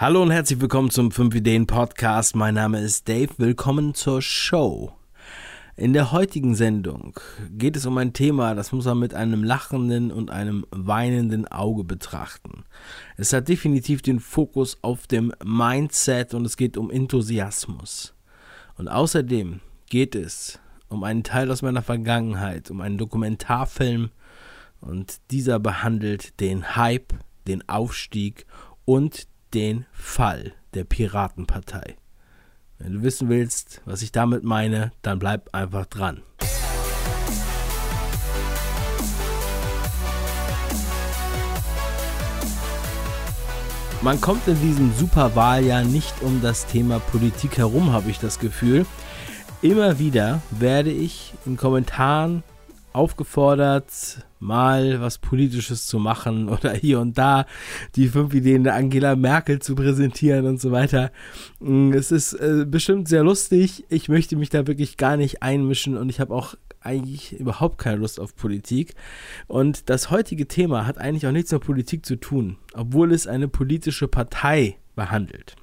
Hallo und herzlich willkommen zum 5 Ideen Podcast. Mein Name ist Dave. Willkommen zur Show. In der heutigen Sendung geht es um ein Thema, das muss man mit einem lachenden und einem weinenden Auge betrachten. Es hat definitiv den Fokus auf dem Mindset und es geht um Enthusiasmus. Und außerdem geht es um einen Teil aus meiner Vergangenheit, um einen Dokumentarfilm und dieser behandelt den Hype, den Aufstieg und den Fall der Piratenpartei. Wenn du wissen willst, was ich damit meine, dann bleib einfach dran. Man kommt in diesem Superwahljahr nicht um das Thema Politik herum, habe ich das Gefühl. Immer wieder werde ich in Kommentaren aufgefordert, mal was Politisches zu machen oder hier und da die fünf Ideen der Angela Merkel zu präsentieren und so weiter. Mm, es ist äh, bestimmt sehr lustig. Ich möchte mich da wirklich gar nicht einmischen und ich habe auch eigentlich überhaupt keine Lust auf Politik. Und das heutige Thema hat eigentlich auch nichts mit Politik zu tun, obwohl es eine politische Partei behandelt.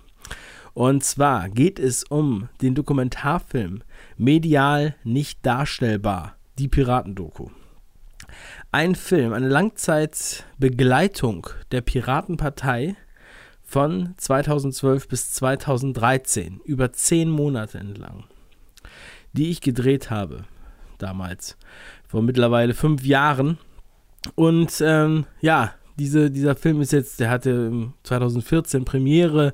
Und zwar geht es um den Dokumentarfilm Medial nicht darstellbar, die Piratendoku. Ein Film, eine Langzeitbegleitung der Piratenpartei von 2012 bis 2013, über zehn Monate entlang, die ich gedreht habe damals, vor mittlerweile fünf Jahren. Und ähm, ja, diese, dieser Film ist jetzt, der hatte 2014 Premiere,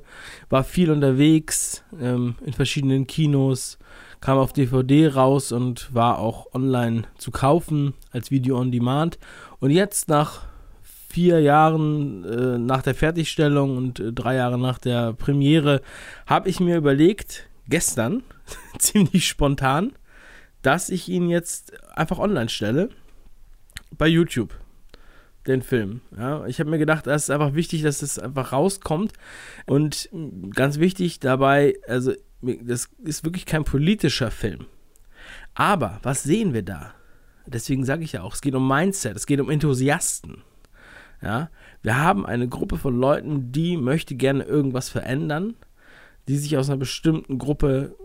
war viel unterwegs ähm, in verschiedenen Kinos, kam auf DVD raus und war auch online zu kaufen als Video on Demand. Und jetzt nach vier Jahren äh, nach der Fertigstellung und äh, drei Jahre nach der Premiere habe ich mir überlegt, gestern, ziemlich spontan, dass ich ihn jetzt einfach online stelle bei YouTube den Film. Ja, ich habe mir gedacht, es ist einfach wichtig, dass es einfach rauskommt. Und ganz wichtig dabei, also das ist wirklich kein politischer Film. Aber was sehen wir da? Deswegen sage ich ja auch, es geht um Mindset, es geht um Enthusiasten. Ja, wir haben eine Gruppe von Leuten, die möchte gerne irgendwas verändern, die sich aus einer bestimmten Gruppe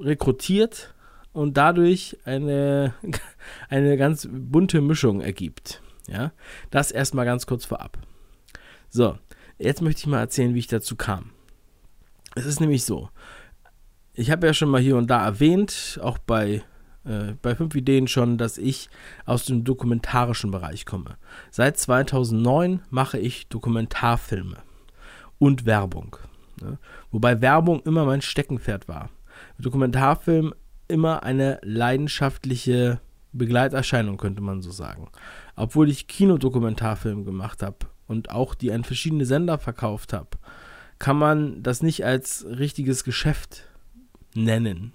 rekrutiert und dadurch eine, eine ganz bunte Mischung ergibt. Ja, das erstmal ganz kurz vorab. So, jetzt möchte ich mal erzählen, wie ich dazu kam. Es ist nämlich so, ich habe ja schon mal hier und da erwähnt, auch bei, äh, bei fünf Ideen schon, dass ich aus dem dokumentarischen Bereich komme. Seit 2009 mache ich Dokumentarfilme und Werbung. Ne? Wobei Werbung immer mein Steckenpferd war. Dokumentarfilm immer eine leidenschaftliche Begleiterscheinung, könnte man so sagen. Obwohl ich Kinodokumentarfilme gemacht habe und auch die an verschiedene Sender verkauft habe, kann man das nicht als richtiges Geschäft nennen.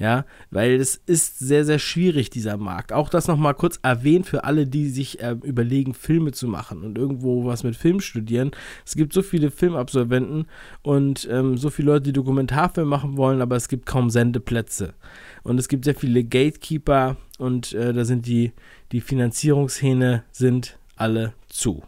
Ja, weil es ist sehr, sehr schwierig, dieser Markt. Auch das nochmal kurz erwähnt für alle, die sich äh, überlegen, Filme zu machen und irgendwo was mit Film studieren. Es gibt so viele Filmabsolventen und ähm, so viele Leute, die Dokumentarfilm machen wollen, aber es gibt kaum Sendeplätze. Und es gibt sehr viele Gatekeeper und äh, da sind die, die Finanzierungshähne sind alle zu.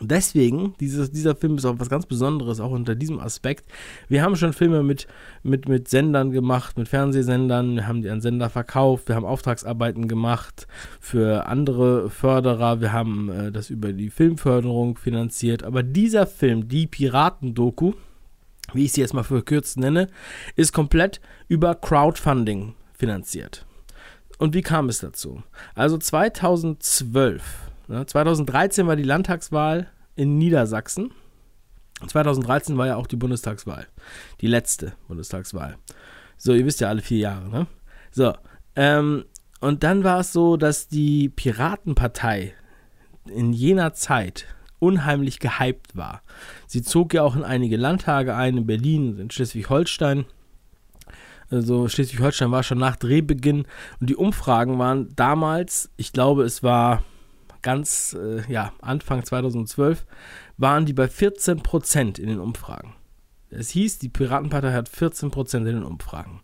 Deswegen, dieses, dieser Film ist auch was ganz Besonderes, auch unter diesem Aspekt. Wir haben schon Filme mit, mit, mit Sendern gemacht, mit Fernsehsendern, wir haben die an Sender verkauft, wir haben Auftragsarbeiten gemacht für andere Förderer, wir haben äh, das über die Filmförderung finanziert. Aber dieser Film, die Piraten-Doku, wie ich sie jetzt mal verkürzt nenne, ist komplett über Crowdfunding finanziert. Und wie kam es dazu? Also 2012 2013 war die Landtagswahl in Niedersachsen. 2013 war ja auch die Bundestagswahl. Die letzte Bundestagswahl. So, ihr wisst ja alle vier Jahre, ne? So, ähm, und dann war es so, dass die Piratenpartei in jener Zeit unheimlich gehypt war. Sie zog ja auch in einige Landtage ein, in Berlin und in Schleswig-Holstein. Also Schleswig-Holstein war schon nach Drehbeginn und die Umfragen waren damals, ich glaube, es war ganz, äh, ja, Anfang 2012, waren die bei 14 Prozent in den Umfragen. Es hieß, die Piratenpartei hat 14 Prozent in den Umfragen.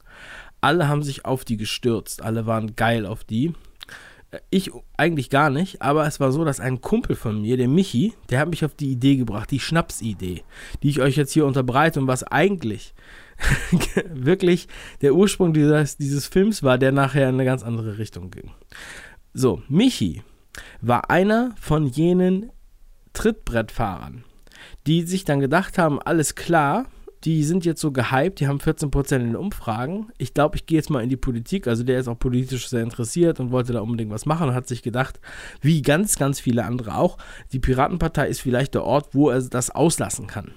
Alle haben sich auf die gestürzt, alle waren geil auf die. Ich eigentlich gar nicht, aber es war so, dass ein Kumpel von mir, der Michi, der hat mich auf die Idee gebracht, die Schnapsidee, die ich euch jetzt hier unterbreite und was eigentlich wirklich der Ursprung dieses, dieses Films war, der nachher in eine ganz andere Richtung ging. So, Michi war einer von jenen Trittbrettfahrern, die sich dann gedacht haben, alles klar, die sind jetzt so gehypt, die haben 14% in den Umfragen. Ich glaube, ich gehe jetzt mal in die Politik. Also der ist auch politisch sehr interessiert und wollte da unbedingt was machen und hat sich gedacht, wie ganz, ganz viele andere auch, die Piratenpartei ist vielleicht der Ort, wo er das auslassen kann.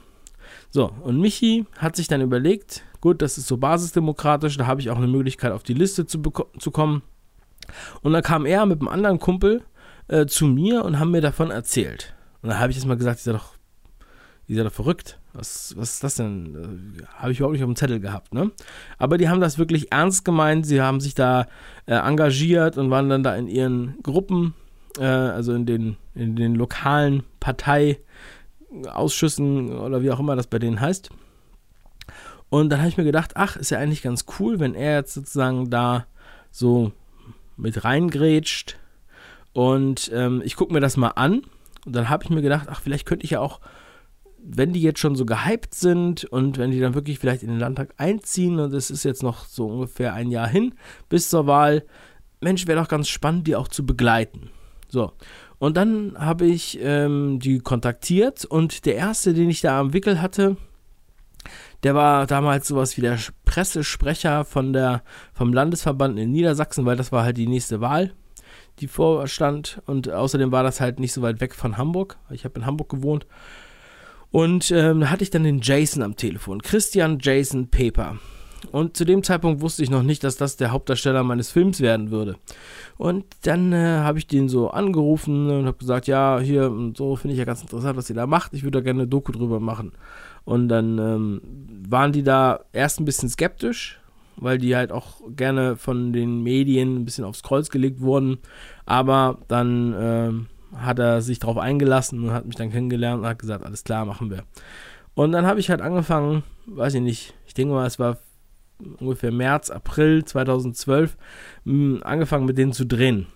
So, und Michi hat sich dann überlegt, gut, das ist so basisdemokratisch, da habe ich auch eine Möglichkeit, auf die Liste zu, zu kommen. Und dann kam er mit einem anderen Kumpel äh, zu mir und haben mir davon erzählt. Und dann habe ich jetzt mal gesagt, ihr seid doch, ihr seid doch verrückt. Was, was ist das denn? Äh, habe ich überhaupt nicht auf dem Zettel gehabt, ne? Aber die haben das wirklich ernst gemeint. Sie haben sich da äh, engagiert und waren dann da in ihren Gruppen, äh, also in den, in den lokalen Parteiausschüssen oder wie auch immer das bei denen heißt. Und dann habe ich mir gedacht, ach, ist ja eigentlich ganz cool, wenn er jetzt sozusagen da so mit reingrätscht. Und ähm, ich gucke mir das mal an. Und dann habe ich mir gedacht, ach, vielleicht könnte ich ja auch wenn die jetzt schon so gehypt sind und wenn die dann wirklich vielleicht in den Landtag einziehen und es ist jetzt noch so ungefähr ein Jahr hin bis zur Wahl, Mensch, wäre doch ganz spannend, die auch zu begleiten. So. Und dann habe ich ähm, die kontaktiert und der erste, den ich da am Wickel hatte, der war damals sowas wie der Pressesprecher von der, vom Landesverband in Niedersachsen, weil das war halt die nächste Wahl, die vorstand. Und außerdem war das halt nicht so weit weg von Hamburg. Ich habe in Hamburg gewohnt. Und ähm, da hatte ich dann den Jason am Telefon, Christian Jason Paper. Und zu dem Zeitpunkt wusste ich noch nicht, dass das der Hauptdarsteller meines Films werden würde. Und dann äh, habe ich den so angerufen und habe gesagt, ja, hier und so finde ich ja ganz interessant, was ihr da macht. Ich würde da gerne eine Doku drüber machen. Und dann ähm, waren die da erst ein bisschen skeptisch, weil die halt auch gerne von den Medien ein bisschen aufs Kreuz gelegt wurden. Aber dann ähm, hat er sich darauf eingelassen und hat mich dann kennengelernt und hat gesagt, alles klar, machen wir. Und dann habe ich halt angefangen, weiß ich nicht, ich denke mal, es war ungefähr März, April 2012, hm, angefangen mit denen zu drehen.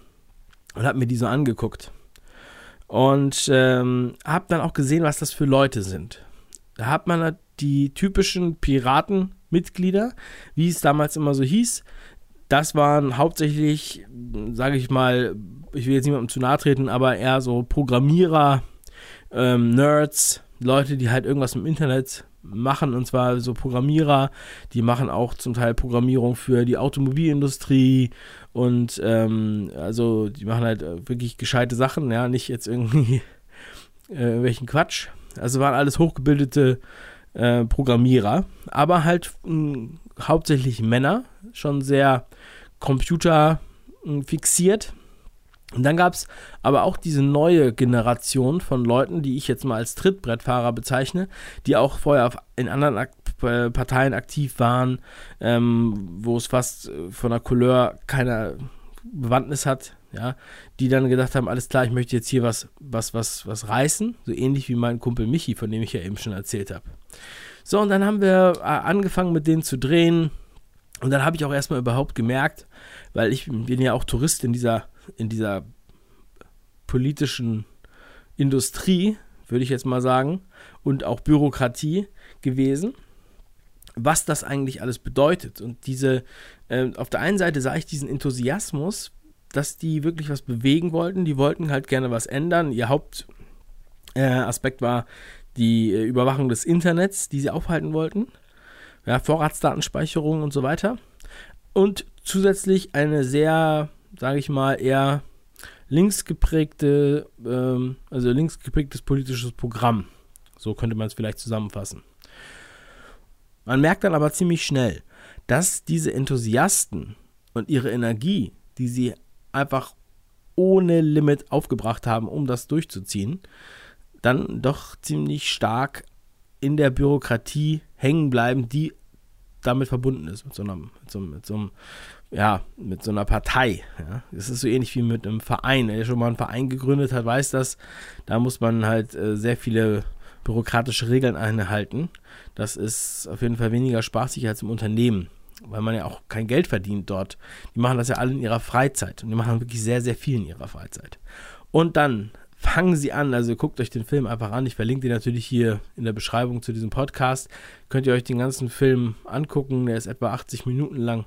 Und habe mir die so angeguckt. Und ähm, habe dann auch gesehen, was das für Leute sind. Da hat man halt die typischen Piratenmitglieder, wie es damals immer so hieß. Das waren hauptsächlich, sage ich mal, ich will jetzt niemandem zu nahe treten, aber eher so Programmierer, ähm, Nerds, Leute, die halt irgendwas im Internet machen, und zwar so Programmierer, die machen auch zum Teil Programmierung für die Automobilindustrie und ähm, also die machen halt äh, wirklich gescheite Sachen, ja, nicht jetzt irgendwie äh, irgendwelchen Quatsch. Also waren alles hochgebildete äh, Programmierer, aber halt mh, hauptsächlich Männer, schon sehr computerfixiert. Und dann gab es aber auch diese neue Generation von Leuten, die ich jetzt mal als Trittbrettfahrer bezeichne, die auch vorher in anderen Ak äh, Parteien aktiv waren, ähm, wo es fast äh, von der Couleur keine Bewandtnis hat, ja, die dann gedacht haben, alles klar, ich möchte jetzt hier was, was, was, was reißen, so ähnlich wie mein Kumpel Michi, von dem ich ja eben schon erzählt habe. So, und dann haben wir äh, angefangen mit denen zu drehen. Und dann habe ich auch erstmal überhaupt gemerkt, weil ich bin ja auch Tourist in dieser in dieser politischen Industrie, würde ich jetzt mal sagen, und auch Bürokratie gewesen, was das eigentlich alles bedeutet. Und diese, äh, auf der einen Seite sah ich diesen Enthusiasmus, dass die wirklich was bewegen wollten, die wollten halt gerne was ändern. Ihr Hauptaspekt äh, war die äh, Überwachung des Internets, die sie aufhalten wollten. Ja, Vorratsdatenspeicherung und so weiter. Und zusätzlich eine sehr sage ich mal, eher linksgeprägte, ähm, also linksgeprägtes politisches Programm. So könnte man es vielleicht zusammenfassen. Man merkt dann aber ziemlich schnell, dass diese Enthusiasten und ihre Energie, die sie einfach ohne Limit aufgebracht haben, um das durchzuziehen, dann doch ziemlich stark in der Bürokratie hängen bleiben, die damit verbunden ist, mit so einem, mit so, mit so ja, mit so einer Partei. Ja. Das ist so ähnlich wie mit einem Verein. Wer schon mal einen Verein gegründet hat, weiß das. Da muss man halt äh, sehr viele bürokratische Regeln einhalten. Das ist auf jeden Fall weniger spaßig als im Unternehmen. Weil man ja auch kein Geld verdient dort. Die machen das ja alle in ihrer Freizeit und die machen wirklich sehr, sehr viel in ihrer Freizeit. Und dann fangen sie an, also guckt euch den Film einfach an. Ich verlinke den natürlich hier in der Beschreibung zu diesem Podcast. Könnt ihr euch den ganzen Film angucken, der ist etwa 80 Minuten lang.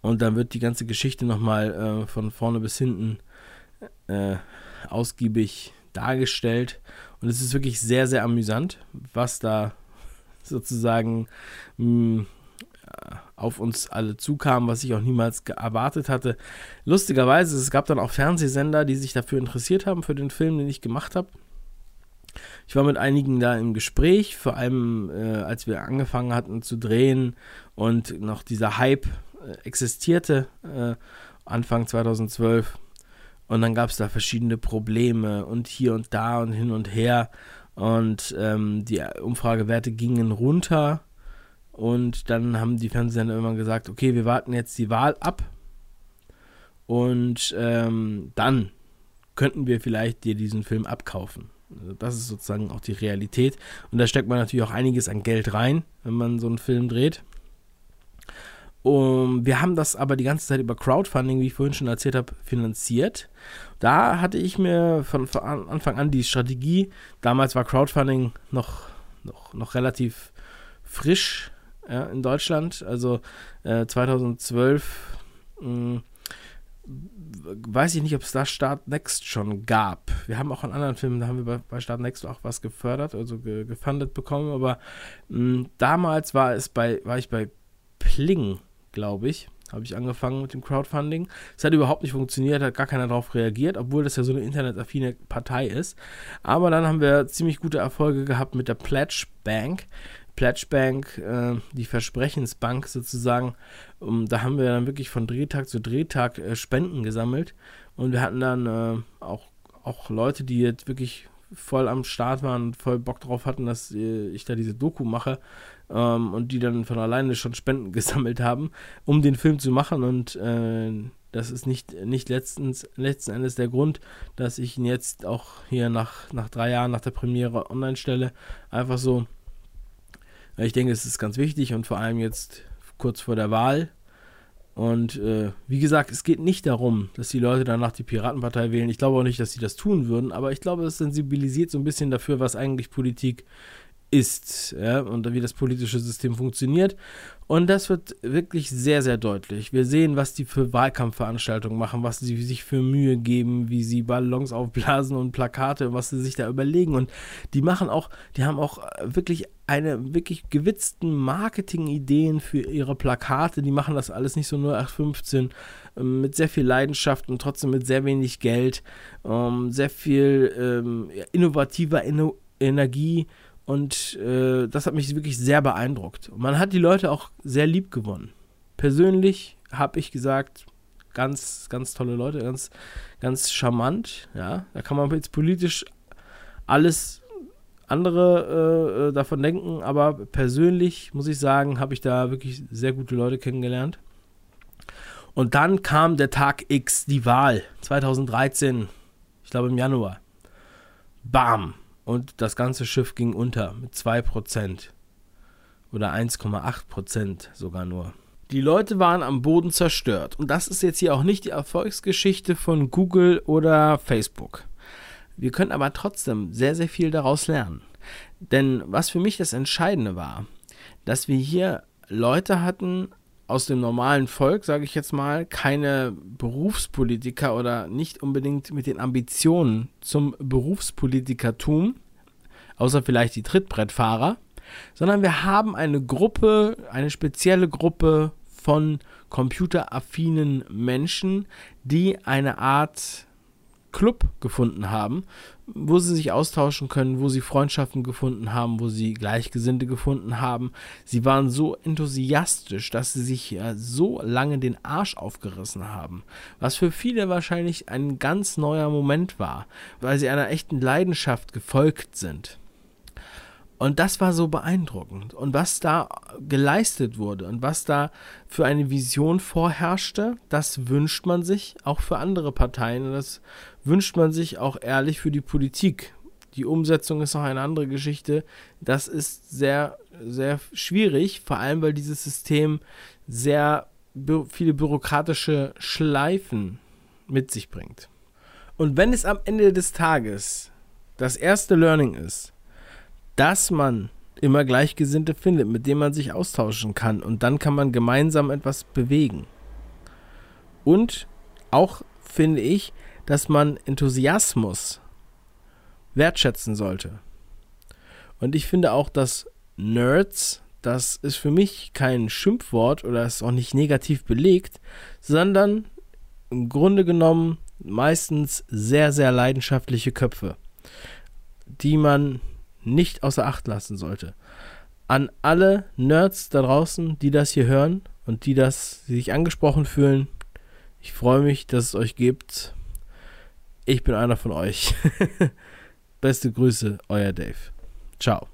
Und dann wird die ganze Geschichte nochmal äh, von vorne bis hinten äh, ausgiebig dargestellt. Und es ist wirklich sehr, sehr amüsant, was da sozusagen mh, hm, auf uns alle zukam, was ich auch niemals erwartet hatte. Lustigerweise, es gab dann auch Fernsehsender, die sich dafür interessiert haben, für den Film, den ich gemacht habe. Ich war mit einigen da im Gespräch, vor allem äh, als wir angefangen hatten zu drehen und noch dieser Hype äh, existierte, äh, Anfang 2012. Und dann gab es da verschiedene Probleme und hier und da und hin und her. Und ähm, die Umfragewerte gingen runter. Und dann haben die Fernsehsender immer gesagt, okay, wir warten jetzt die Wahl ab. Und ähm, dann könnten wir vielleicht dir diesen Film abkaufen. Also das ist sozusagen auch die Realität. Und da steckt man natürlich auch einiges an Geld rein, wenn man so einen Film dreht. Um, wir haben das aber die ganze Zeit über Crowdfunding, wie ich vorhin schon erzählt habe, finanziert. Da hatte ich mir von, von Anfang an die Strategie, damals war Crowdfunding noch, noch, noch relativ frisch ja, in Deutschland, also äh, 2012 mh, weiß ich nicht, ob es da Start Next schon gab. Wir haben auch in anderen Filmen, da haben wir bei, bei Start Next auch was gefördert, also ge, gefundet bekommen, aber mh, damals war es bei, war ich bei Pling glaube ich, habe ich angefangen mit dem Crowdfunding. Es hat überhaupt nicht funktioniert, hat gar keiner darauf reagiert, obwohl das ja so eine internetaffine Partei ist. Aber dann haben wir ziemlich gute Erfolge gehabt mit der Pledge Bank. Pledge äh, die Versprechensbank sozusagen. Um, da haben wir dann wirklich von Drehtag zu Drehtag äh, Spenden gesammelt. Und wir hatten dann äh, auch, auch Leute, die jetzt wirklich voll am Start waren und voll Bock drauf hatten, dass äh, ich da diese Doku mache ähm, und die dann von alleine schon Spenden gesammelt haben, um den Film zu machen und äh, das ist nicht, nicht letztens, letzten Endes der Grund, dass ich ihn jetzt auch hier nach, nach drei Jahren nach der Premiere online stelle. Einfach so, ich denke, es ist ganz wichtig und vor allem jetzt kurz vor der Wahl und äh, wie gesagt, es geht nicht darum, dass die Leute danach die Piratenpartei wählen. Ich glaube auch nicht, dass sie das tun würden, aber ich glaube, es sensibilisiert so ein bisschen dafür, was eigentlich Politik ist ja, und wie das politische System funktioniert. Und das wird wirklich sehr, sehr deutlich. Wir sehen, was die für Wahlkampfveranstaltungen machen, was sie sich für Mühe geben, wie sie Ballons aufblasen und Plakate, was sie sich da überlegen. Und die machen auch, die haben auch wirklich eine wirklich gewitzten Marketing-Ideen für ihre Plakate. Die machen das alles nicht so nur 815 ähm, mit sehr viel Leidenschaft und trotzdem mit sehr wenig Geld, ähm, sehr viel ähm, innovativer Inno Energie und äh, das hat mich wirklich sehr beeindruckt. Und man hat die Leute auch sehr lieb gewonnen. Persönlich habe ich gesagt, ganz, ganz tolle Leute, ganz, ganz charmant. Ja, da kann man jetzt politisch alles andere äh, äh davon denken, aber persönlich muss ich sagen, habe ich da wirklich sehr gute Leute kennengelernt. Und dann kam der Tag X, die Wahl 2013, ich glaube im Januar. Bam, und das ganze Schiff ging unter mit 2% oder 1,8% sogar nur. Die Leute waren am Boden zerstört und das ist jetzt hier auch nicht die Erfolgsgeschichte von Google oder Facebook. Wir können aber trotzdem sehr, sehr viel daraus lernen. Denn was für mich das Entscheidende war, dass wir hier Leute hatten aus dem normalen Volk, sage ich jetzt mal, keine Berufspolitiker oder nicht unbedingt mit den Ambitionen zum Berufspolitikertum, außer vielleicht die Trittbrettfahrer, sondern wir haben eine Gruppe, eine spezielle Gruppe von computeraffinen Menschen, die eine Art Club gefunden haben, wo sie sich austauschen können, wo sie Freundschaften gefunden haben, wo sie Gleichgesinnte gefunden haben. Sie waren so enthusiastisch, dass sie sich ja so lange den Arsch aufgerissen haben, was für viele wahrscheinlich ein ganz neuer Moment war, weil sie einer echten Leidenschaft gefolgt sind. Und das war so beeindruckend. Und was da geleistet wurde und was da für eine Vision vorherrschte, das wünscht man sich auch für andere Parteien. Und das wünscht man sich auch ehrlich für die Politik. Die Umsetzung ist noch eine andere Geschichte. Das ist sehr, sehr schwierig, vor allem weil dieses System sehr viele bürokratische Schleifen mit sich bringt. Und wenn es am Ende des Tages das erste Learning ist, dass man immer Gleichgesinnte findet, mit denen man sich austauschen kann und dann kann man gemeinsam etwas bewegen. Und auch finde ich, dass man Enthusiasmus wertschätzen sollte. Und ich finde auch, dass Nerds, das ist für mich kein Schimpfwort oder ist auch nicht negativ belegt, sondern im Grunde genommen meistens sehr, sehr leidenschaftliche Köpfe, die man nicht außer Acht lassen sollte. An alle Nerds da draußen, die das hier hören und die das die sich angesprochen fühlen, ich freue mich, dass es euch gibt. Ich bin einer von euch. Beste Grüße, euer Dave. Ciao.